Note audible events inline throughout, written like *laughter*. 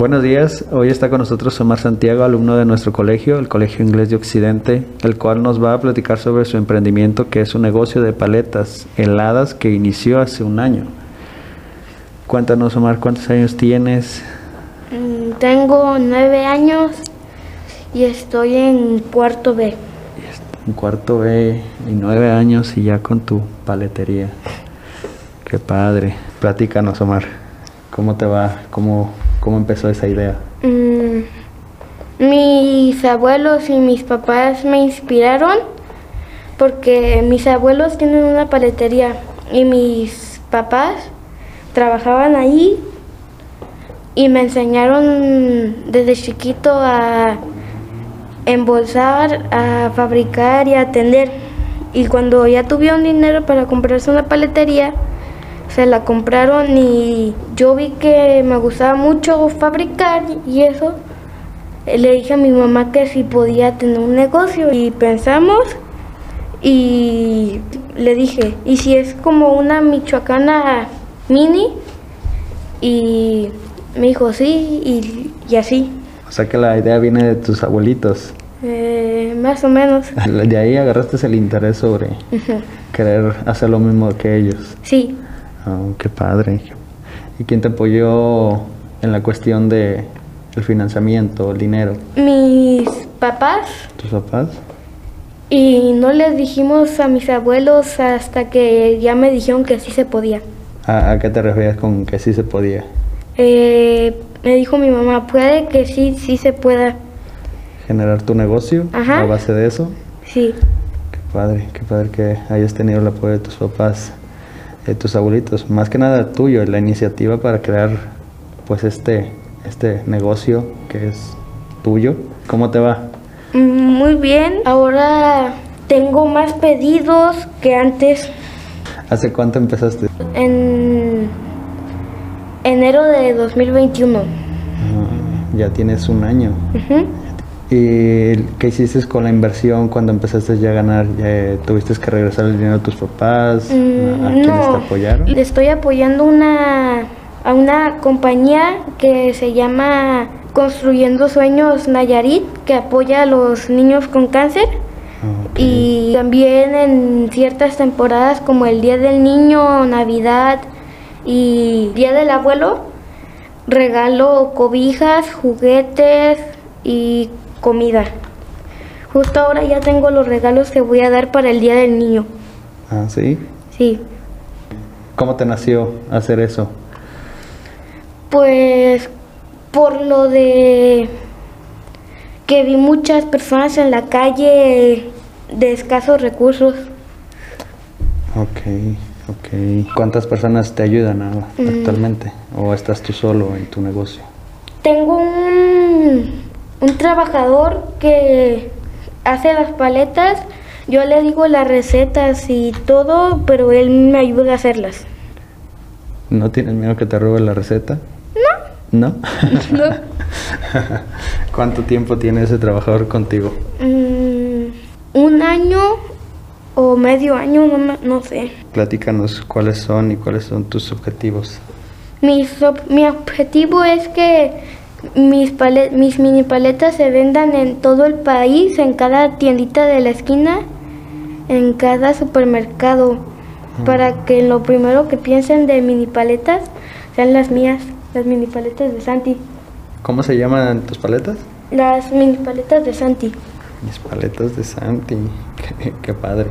Buenos días, hoy está con nosotros Omar Santiago, alumno de nuestro colegio, el Colegio Inglés de Occidente, el cual nos va a platicar sobre su emprendimiento que es un negocio de paletas heladas que inició hace un año. Cuéntanos Omar, ¿cuántos años tienes? Mm, Tengo nueve años y estoy en cuarto B. En cuarto B y nueve años y ya con tu paletería. Qué padre. Platícanos Omar, ¿cómo te va? ¿Cómo, cómo empezó esa idea? Mm, Mis abuelos y mis papás me inspiraron porque mis abuelos tienen una paletería y mis papás trabajaban ahí y me enseñaron desde chiquito a embolsar, a fabricar y a atender. Y cuando ya tuvieron dinero para comprarse una paletería, se la compraron y yo vi que me gustaba mucho fabricar y eso. Le dije a mi mamá que si podía tener un negocio y pensamos y le dije, ¿y si es como una michoacana mini? Y me dijo, sí, y, y así. O sea que la idea viene de tus abuelitos. Eh, más o menos. *laughs* De ahí agarraste el interés sobre querer hacer lo mismo que ellos. Sí. Oh, qué padre. ¿Y quién te apoyó en la cuestión de el financiamiento, el dinero? Mis papás ¿Tus papás? y no les dijimos a mis abuelos hasta que ya me dijeron que sí se podía. ¿A, a qué te referías con que sí se podía? Eh, me dijo mi mamá, puede que sí, sí se pueda. ¿Generar tu negocio Ajá. a base de eso? Sí. Qué padre, qué padre que hayas tenido el apoyo de tus papás, de tus abuelitos. Más que nada tuyo, la iniciativa para crear pues este, este negocio que es tuyo. ¿Cómo te va? Mm, Muy bien. Ahora tengo más pedidos que antes. ¿Hace cuánto empezaste? En enero de 2021. Ah, ya tienes un año. ¿Y qué hiciste con la inversión cuando empezaste ya a ganar? ¿Ya ¿Tuviste que regresar el dinero a tus papás? Mm, ¿A quiénes no. te apoyaron? Le estoy apoyando una, a una compañía que se llama Construyendo Sueños Nayarit, que apoya a los niños con cáncer. Ah. Y también en ciertas temporadas como el Día del Niño, Navidad y Día del Abuelo, regalo cobijas, juguetes y comida. Justo ahora ya tengo los regalos que voy a dar para el Día del Niño. Ah, ¿sí? Sí. ¿Cómo te nació hacer eso? Pues por lo de que vi muchas personas en la calle de escasos recursos. Ok, ok. ¿Cuántas personas te ayudan Mm. actualmente? ¿O estás tú solo en tu negocio? Tengo un, un trabajador que hace las paletas. Yo le digo las recetas y todo, pero él me ayuda a hacerlas. ¿No tienes miedo que te robe la receta? No. ¿No? No. *laughs* ¿Cuánto tiempo tiene ese trabajador contigo? Mm, un año o medio año, no, no sé. Platícanos cuáles son y cuáles son tus objetivos. Ob- mi objetivo es que mis, pale- mis mini paletas se vendan en todo el país, en cada tiendita de la esquina, en cada supermercado, para que lo primero que piensen de mini paletas sean las mías, las mini paletas de Santi. ¿Cómo se llaman tus paletas? Las mini paletas de Santi. Mis paletas de Santi. *laughs* Qué, qué padre.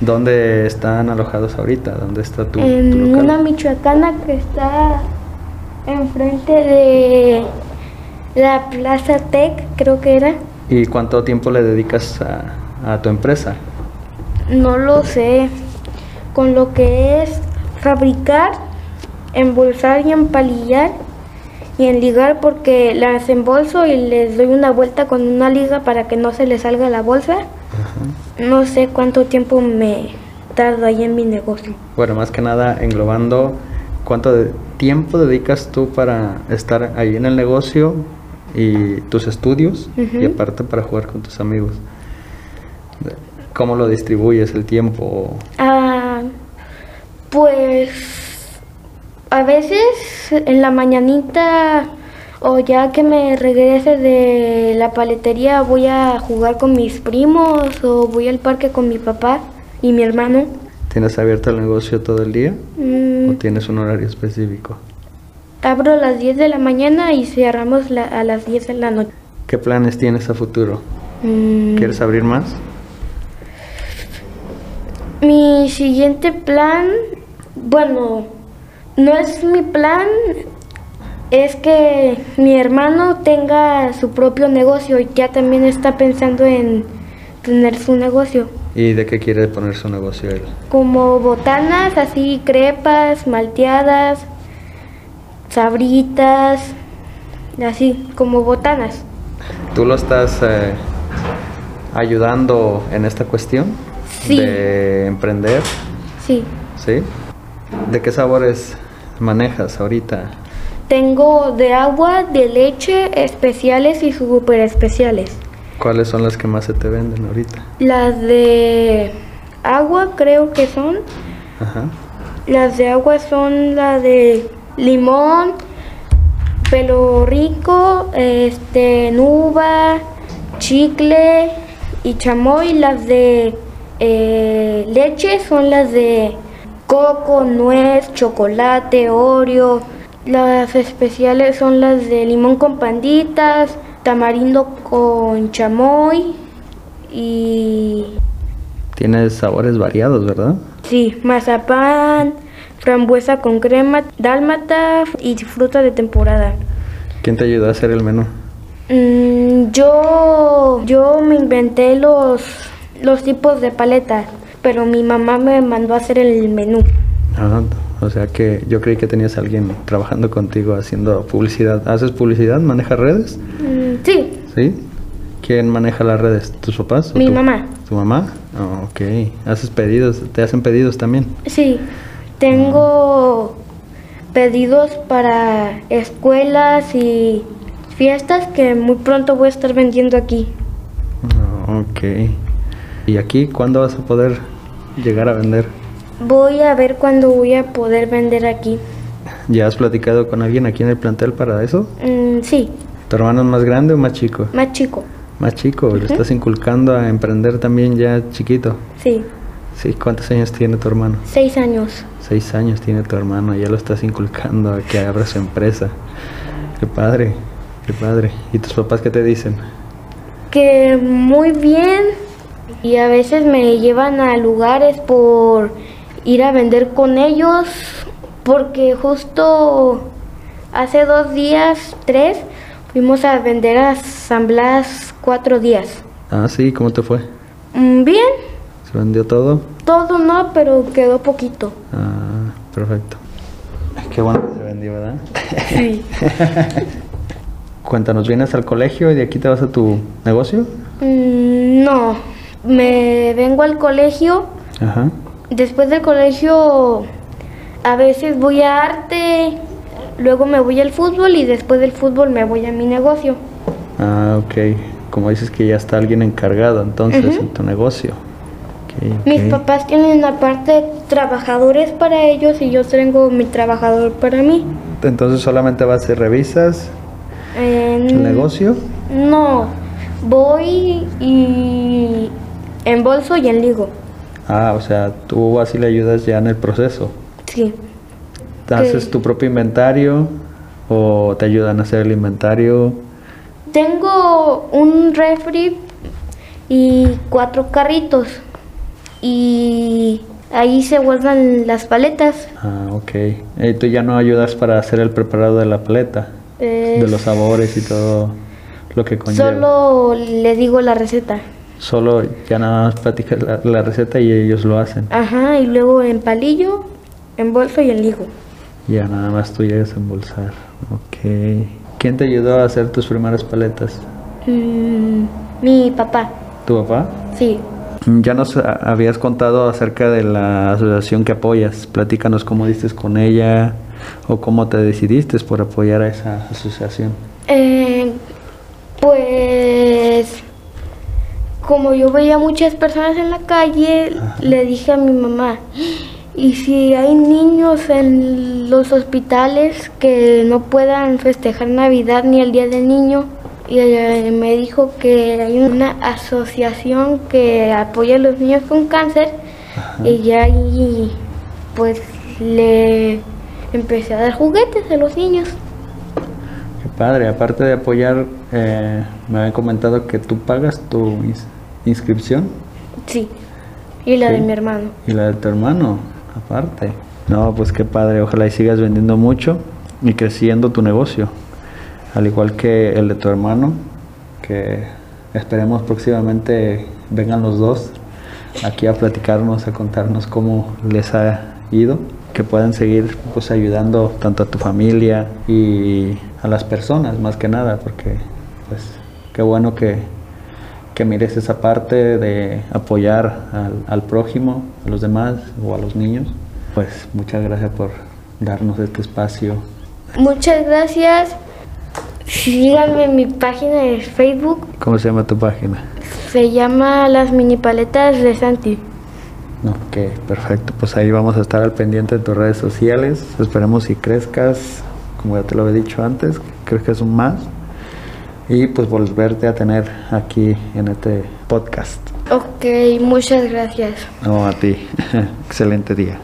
¿Dónde están alojados ahorita? ¿Dónde está tu, tu en local? una michoacana que está enfrente de la Plaza Tech, creo que era. ¿Y cuánto tiempo le dedicas a, a tu empresa? No lo sé. Con lo que es fabricar, embolsar y empalillar y enligar porque las embolso y les doy una vuelta con una liga para que no se les salga la bolsa. No sé cuánto tiempo me tardo ahí en mi negocio. Bueno, más que nada englobando, ¿cuánto de tiempo dedicas tú para estar ahí en el negocio y tus estudios y aparte para jugar con tus amigos? ¿Cómo lo distribuyes el tiempo? Ah, pues a veces en la mañanita O ya que me regrese de la paletería voy a jugar con mis primos o voy al parque con mi papá y mi hermano. ¿Tienes abierto el negocio todo el día Mm, o tienes un horario específico? Abro a las 10 de la mañana y cerramos la- a las 10 de la noche. ¿Qué planes tienes a futuro? Mm, ¿Quieres abrir más? Mi siguiente plan, bueno, no es mi plan, es que mi hermano tenga su propio negocio y ya también está pensando en tener su negocio. ¿Y de qué quiere poner su negocio él? Como botanas, así crepas, malteadas, sabritas, así como botanas. ¿Tú lo estás eh, ayudando en esta cuestión Sí. de emprender? Sí. ¿Sí? ¿De qué sabores manejas ahorita? Tengo de agua, de leche, especiales y super especiales. ¿Cuáles son las que más se te venden ahorita? Las de agua creo que son. Ajá. Las de agua son la de limón, pelo rico, este, nuba, chicle y chamoy. Las de eh, leche son las de coco, nuez, chocolate, oreo. Las especiales son las de limón con panditas, tamarindo con chamoy y Tienes sabores variados, ¿verdad? Sí, mazapán, frambuesa con crema, dálmata y fruta de temporada. ¿Quién te ayudó a hacer el menú? Mm, yo, yo me inventé los, los tipos de paleta, pero mi mamá me mandó a hacer el menú. Ah, o sea que yo creí que tenías a alguien trabajando contigo haciendo publicidad. ¿Haces publicidad? ¿Manejas redes? Mm, sí, ¿Sí? ¿Quién maneja las redes? ¿Tus papás? o Mi mamá. ¿Tu mamá? Ah, ok. ¿Haces pedidos? ¿Te hacen pedidos también? sí. Tengo pedidos para escuelas y fiestas que muy pronto voy a estar vendiendo aquí. Ah, ok. ¿Y aquí cuándo vas a poder llegar a vender? Voy a ver cuándo voy a poder vender aquí. ¿Ya has platicado con alguien aquí en el plantel para eso? Mm, sí, ¿Tu hermano es más grande o más chico? más chico. Más chico, le estás inculcando a emprender también ya chiquito. Sí, Sí, ¿cuántos años tiene tu hermano? seis años. Seis años tiene tu hermano, ya lo estás inculcando a que abra su empresa. Qué padre, qué padre. ¿Y tus papás qué te dicen? Que muy bien. Y a veces me llevan a lugares por ir a vender con ellos. Porque justo hace dos días, tres, fuimos a vender a San Blas cuatro días. Ah, sí, ¿cómo te fue? Mm, Bien, ¿Se vendió todo? todo no, pero quedó poquito. Ah, perfecto. Qué bueno que se vendió, ¿verdad? Sí. *laughs* Cuéntanos, ¿vienes al colegio y de aquí te vas a tu negocio? Mm, no, me vengo al colegio. Ajá. Después del colegio a veces voy a arte, luego me voy al fútbol y después del fútbol me voy a mi negocio. Ah, ok. Como dices que ya está alguien encargado entonces en tu negocio. Ok, Mis papás tienen aparte trabajadores para ellos y yo tengo mi trabajador para mí. Entonces solamente vas y revisas Eh, el negocio. No, voy y en bolso y en ligo. Ah, o sea, tú vas y le ayudas ya en el proceso. Sí. ¿Te Ok. ¿Haces tu propio inventario o te ayudan a hacer el inventario? Tengo un refri y cuatro carritos. Y ahí se guardan las paletas. Ah, ok. ¿Y tú ya no ayudas para hacer el preparado de la paleta? Eh, De los sabores y todo lo que conlleva. Solo le digo la receta. Solo ya nada más platicas la, la receta y ellos lo hacen. Ajá, y luego en palillo, en bolso y en ligo. Ya nada más tú llegas a embolsar. Ok. ¿Quién te ayudó a hacer tus primeras paletas? Mm, mi papá, ¿Tu papá? sí. Ya nos a- habías contado acerca de la asociación que apoyas. Platícanos cómo diste con ella o cómo te decidiste por apoyar a esa asociación. Eh, pues como yo veía muchas personas en la calle, Ajá. le dije a mi mamá, Y si hay niños en los hospitales que no puedan festejar Navidad ni el Día del Niño, y eh, me dijo que hay una asociación que apoya a los niños con cáncer y ya ahí pues le empecé a dar juguetes a los niños. Qué padre, aparte de apoyar, eh, me habían comentado que tú pagas tu inscripción. Sí, y la de mi hermano. Y la de tu hermano, aparte. No, pues qué padre, ojalá y sigas vendiendo mucho y creciendo tu negocio al igual que el de tu hermano, que esperemos próximamente vengan los dos aquí a platicarnos, a contarnos cómo les ha ido, que puedan seguir pues ayudando tanto a tu familia y a las personas más que nada, porque pues qué bueno que, que mires esa parte de apoyar al, al prójimo, a los demás o a los niños. Pues muchas gracias por darnos este espacio. Muchas gracias Síganme en mi página de Facebook. ¿Cómo se llama tu página? Se llama Las Mini Paletas de Santi. Ok, perfecto. Pues ahí vamos a estar al pendiente de tus redes sociales. Esperemos si crezcas, como ya te lo he dicho antes, crezcas un más. Y pues volverte a tener aquí en este podcast. Ok, muchas gracias. No, a ti. *laughs* Excelente día.